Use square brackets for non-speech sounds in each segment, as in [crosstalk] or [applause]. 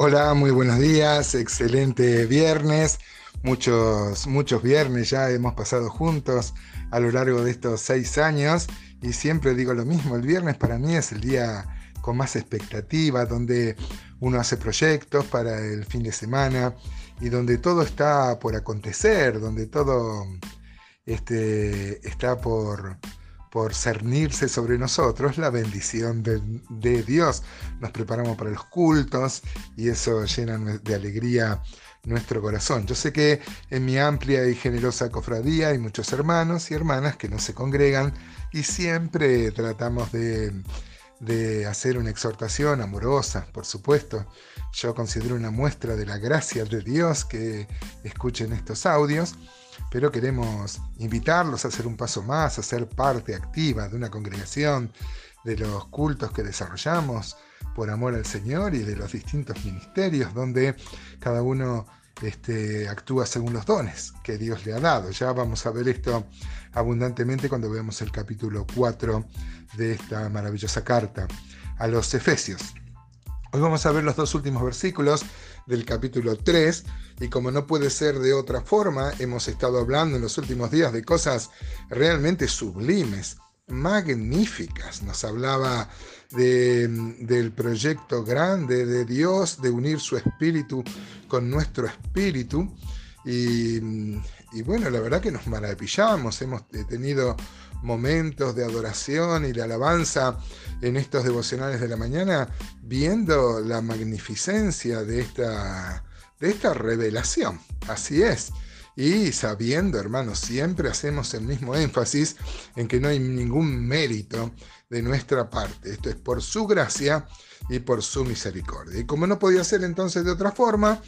Hola, muy buenos días, excelente viernes. Muchos, muchos viernes ya hemos pasado juntos a lo largo de estos seis años y siempre digo lo mismo, el viernes para mí es el día con más expectativa, donde uno hace proyectos para el fin de semana y donde todo está por acontecer, donde todo este, está por, por cernirse sobre nosotros la bendición de, Dios. Nos preparamos para los cultos y eso llena de alegría nuestro corazón. Yo sé que en mi amplia y generosa cofradía hay muchos hermanos y hermanas que no se congregan y siempre tratamos de, de hacer una exhortación amorosa, por supuesto. Yo considero una muestra de la gracia de Dios que escuchen estos audios pero queremos invitarlos a hacer un paso más, a ser parte activa de una congregación, de los cultos que desarrollamos por amor al Señor y de los distintos ministerios donde cada uno este, actúa según los dones que Dios le ha dado. Ya vamos a ver esto abundantemente cuando veamos el capítulo 4 de esta maravillosa carta a los Efesios. Hoy vamos a ver los dos últimos versículos del capítulo 3 y como no puede ser de otra forma, hemos estado hablando en los últimos días de cosas realmente sublimes, magníficas. Nos hablaba del proyecto grande de Dios de unir su espíritu con nuestro espíritu y, y bueno, la verdad que nos maravillamos, hemos tenido momentos de adoración y de alabanza en estos devocionales de la mañana, viendo la magnificencia de esta, de esta revelación. Así es. Y sabiendo, hermanos, siempre hacemos el mismo énfasis en que no hay ningún mérito de nuestra parte. Esto es por su gracia y por su misericordia. Y como no podía ser entonces de otra forma,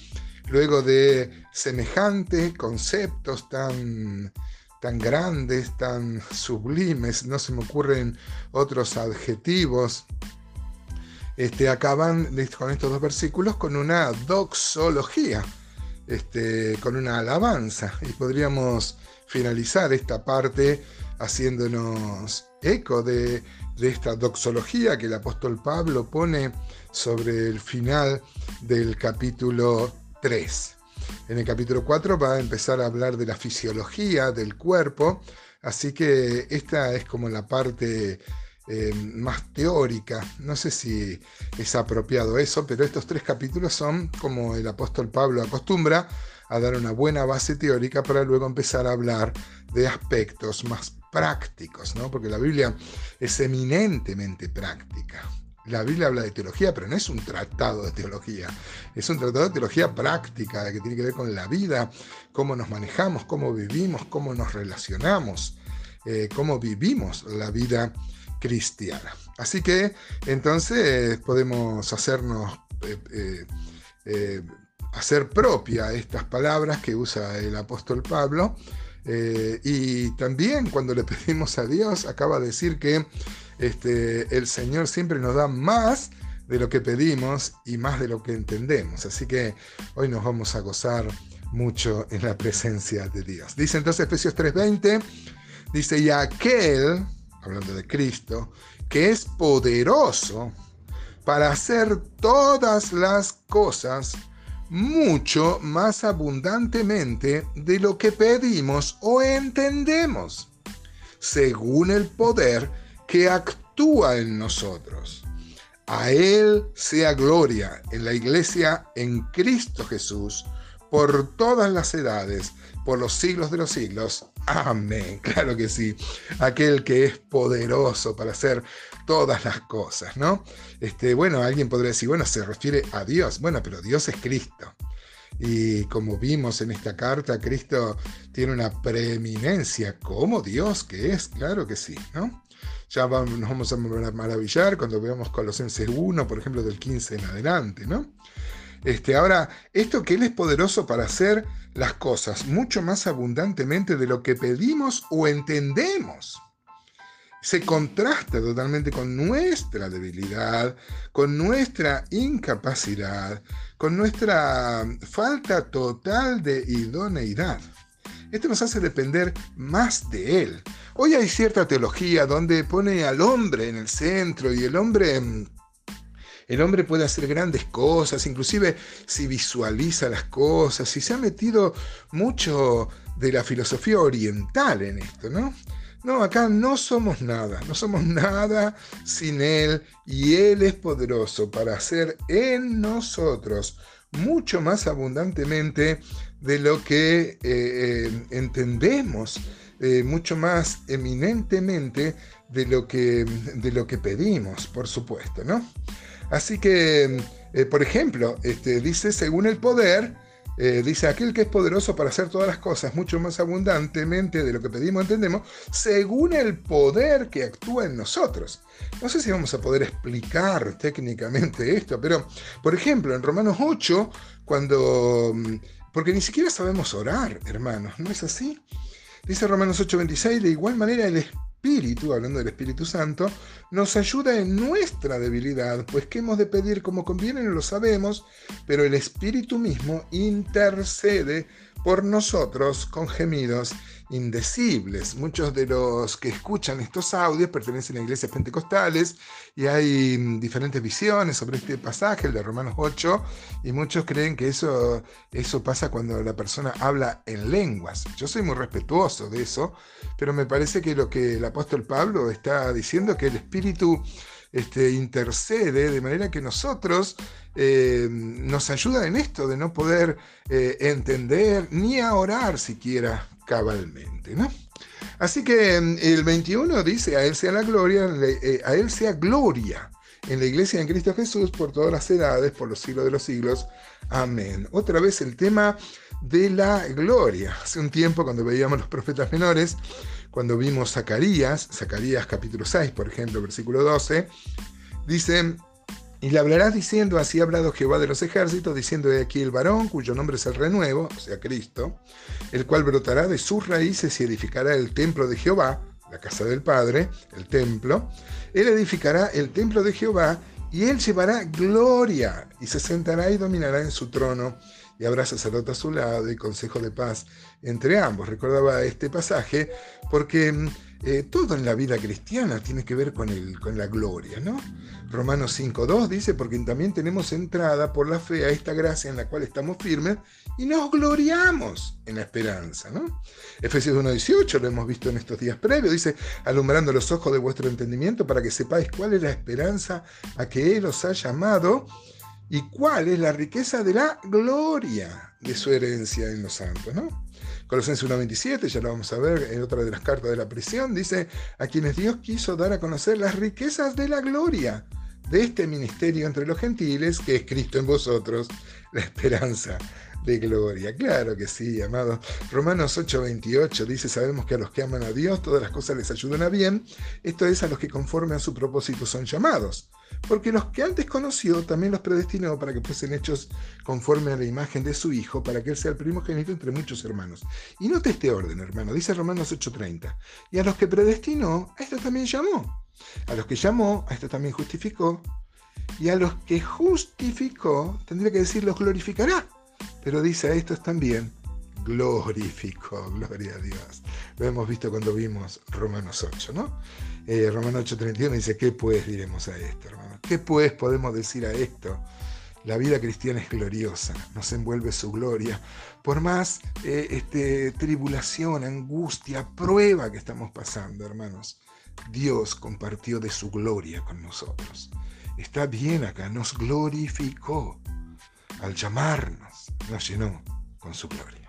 luego de semejantes conceptos tan tan grandes, tan sublimes, no se me ocurren otros adjetivos, este, acaban con estos dos versículos con una doxología, este, con una alabanza. Y podríamos finalizar esta parte haciéndonos eco de, de esta doxología que el apóstol Pablo pone sobre el final del capítulo 3. En el capítulo 4 va a empezar a hablar de la fisiología del cuerpo, así que esta es como la parte eh, más teórica. No sé si es apropiado eso, pero estos tres capítulos son como el apóstol Pablo acostumbra a dar una buena base teórica para luego empezar a hablar de aspectos más prácticos, ¿no? porque la Biblia es eminentemente práctica la Biblia habla de teología, pero no es un tratado de teología, es un tratado de teología práctica, que tiene que ver con la vida, cómo nos manejamos, cómo vivimos, cómo nos relacionamos, eh, cómo vivimos la vida cristiana. Así que entonces podemos hacernos, eh, eh, hacer propia estas palabras que usa el apóstol Pablo. Y también cuando le pedimos a Dios, acaba de decir que este, el Señor siempre nos da más de lo que pedimos y más de lo que entendemos. Así que hoy nos vamos a gozar mucho en la presencia de Dios. Dice entonces Efesios 3:20, dice, y aquel, hablando de Cristo, que es poderoso para hacer todas las cosas mucho más abundantemente de lo que pedimos o entendemos, según el poder que actúa en nosotros. A Él sea gloria en la iglesia en Cristo Jesús por todas las edades, por los siglos de los siglos. Amén. [laughs] Claro que sí. Aquel que es poderoso para hacer todas las cosas, ¿no? Este, bueno, alguien podría decir, bueno, se refiere a Dios. Bueno, pero Dios es Cristo. Y como vimos en esta carta, Cristo tiene una preeminencia como Dios que es, claro que sí, ¿no? ya nos vamos a maravillar cuando veamos Colosenses 1, por ejemplo, del 15 en adelante, ¿no? Este, ahora, esto que Él es poderoso para hacer las cosas mucho más abundantemente de lo que pedimos o entendemos. Se contrasta totalmente con nuestra debilidad, con nuestra incapacidad, con nuestra falta total de idoneidad. Esto nos hace depender más de Él. Hoy hay cierta teología donde pone al hombre en el centro y el hombre mm, El hombre puede hacer grandes cosas, inclusive si visualiza las cosas, si se ha metido mucho de la filosofía oriental en esto, ¿no? No, acá no somos nada, no somos nada sin Él y Él es poderoso para hacer en nosotros mucho más abundantemente de lo que eh, eh, entendemos, eh, mucho más eminentemente de lo, que, de lo que pedimos, por supuesto, ¿no? Así que, por ejemplo, este, dice, según el poder, eh, dice, aquel que es poderoso para hacer todas las cosas mucho más abundantemente de lo que pedimos, entendemos, según el poder que actúa en nosotros. No sé si vamos a poder explicar técnicamente esto, pero, por ejemplo, en Romanos 8, cuando... Mm, porque ni siquiera sabemos orar, hermanos, ¿no es así? Dice Romanos 8:26, de igual manera el Espíritu, hablando del Espíritu Santo, nos ayuda en nuestra debilidad, pues que hemos de pedir como conviene no lo sabemos, pero el Espíritu mismo intercede por nosotros con gemidos indecibles. Muchos de los que escuchan estos audios pertenecen a iglesias pentecostales y hay mm, diferentes visiones sobre este pasaje, el de Romanos 8, y muchos creen que eso, eso pasa cuando la persona habla en lenguas. Yo soy muy respetuoso de eso, pero me parece que lo que el apóstol Pablo está diciendo que el Espíritu este, intercede de manera que nosotros eh, nos ayuda en esto de no poder eh, entender ni a orar siquiera cabalmente. ¿no? Así que mm, el 21 dice, a Él sea la gloria, eh, a Él sea gloria en la iglesia en Cristo Jesús por todas las edades, por los siglos de los siglos. Amén. Otra vez el tema de la gloria. Hace un tiempo cuando veíamos los profetas menores, cuando vimos Zacarías, Zacarías capítulo 6, por ejemplo, versículo 12, dice, y le hablarás diciendo, así ha hablado Jehová de los ejércitos, diciendo de aquí el varón, cuyo nombre es el renuevo, o sea, Cristo, el cual brotará de sus raíces y edificará el templo de Jehová, la casa del Padre, el templo. Él edificará el templo de Jehová y él llevará gloria y se sentará y dominará en su trono y habrá sacerdote a su lado y consejo de paz entre ambos. Recordaba este pasaje porque mm, eh, todo en la vida cristiana tiene que ver con, el, con la gloria, ¿no? Romanos 5.2 dice, porque también tenemos entrada por la fe a esta gracia en la cual estamos firmes y nos gloriamos en la esperanza, ¿no? Efesios 1.18 lo hemos visto en estos días previos, dice, alumbrando los ojos de vuestro entendimiento para que sepáis cuál es la esperanza a que Él os ha llamado y cuál es la riqueza de la gloria de su herencia en los santos, ¿no? Colosenses 1.27, ya lo vamos a ver en otra de las cartas de la prisión, dice, a quienes Dios quiso dar a conocer las riquezas de la gloria de este ministerio entre los gentiles, que es Cristo en vosotros, la esperanza de gloria. Claro que sí, amados. Romanos 8:28 dice, sabemos que a los que aman a Dios todas las cosas les ayudan a bien, esto es a los que conforme a su propósito son llamados. Porque los que antes conoció también los predestinó para que fuesen hechos conforme a la imagen de su Hijo, para que Él sea el primogénito entre muchos hermanos. Y note este orden, hermano, dice Romanos 8:30. Y a los que predestinó, a esto también llamó. A los que llamó, a esto también justificó. Y a los que justificó, tendría que decir, los glorificará. Pero dice a estos también, glorificó, gloria a Dios. Lo hemos visto cuando vimos Romanos 8, ¿no? Eh, Romanos 8:31 dice, ¿qué pues diremos a esto, hermano? ¿Qué pues podemos decir a esto? La vida cristiana es gloriosa, nos envuelve su gloria. Por más eh, este, tribulación, angustia, prueba que estamos pasando, hermanos, Dios compartió de su gloria con nosotros. Está bien acá, nos glorificó al llamarnos, nos llenó con su gloria.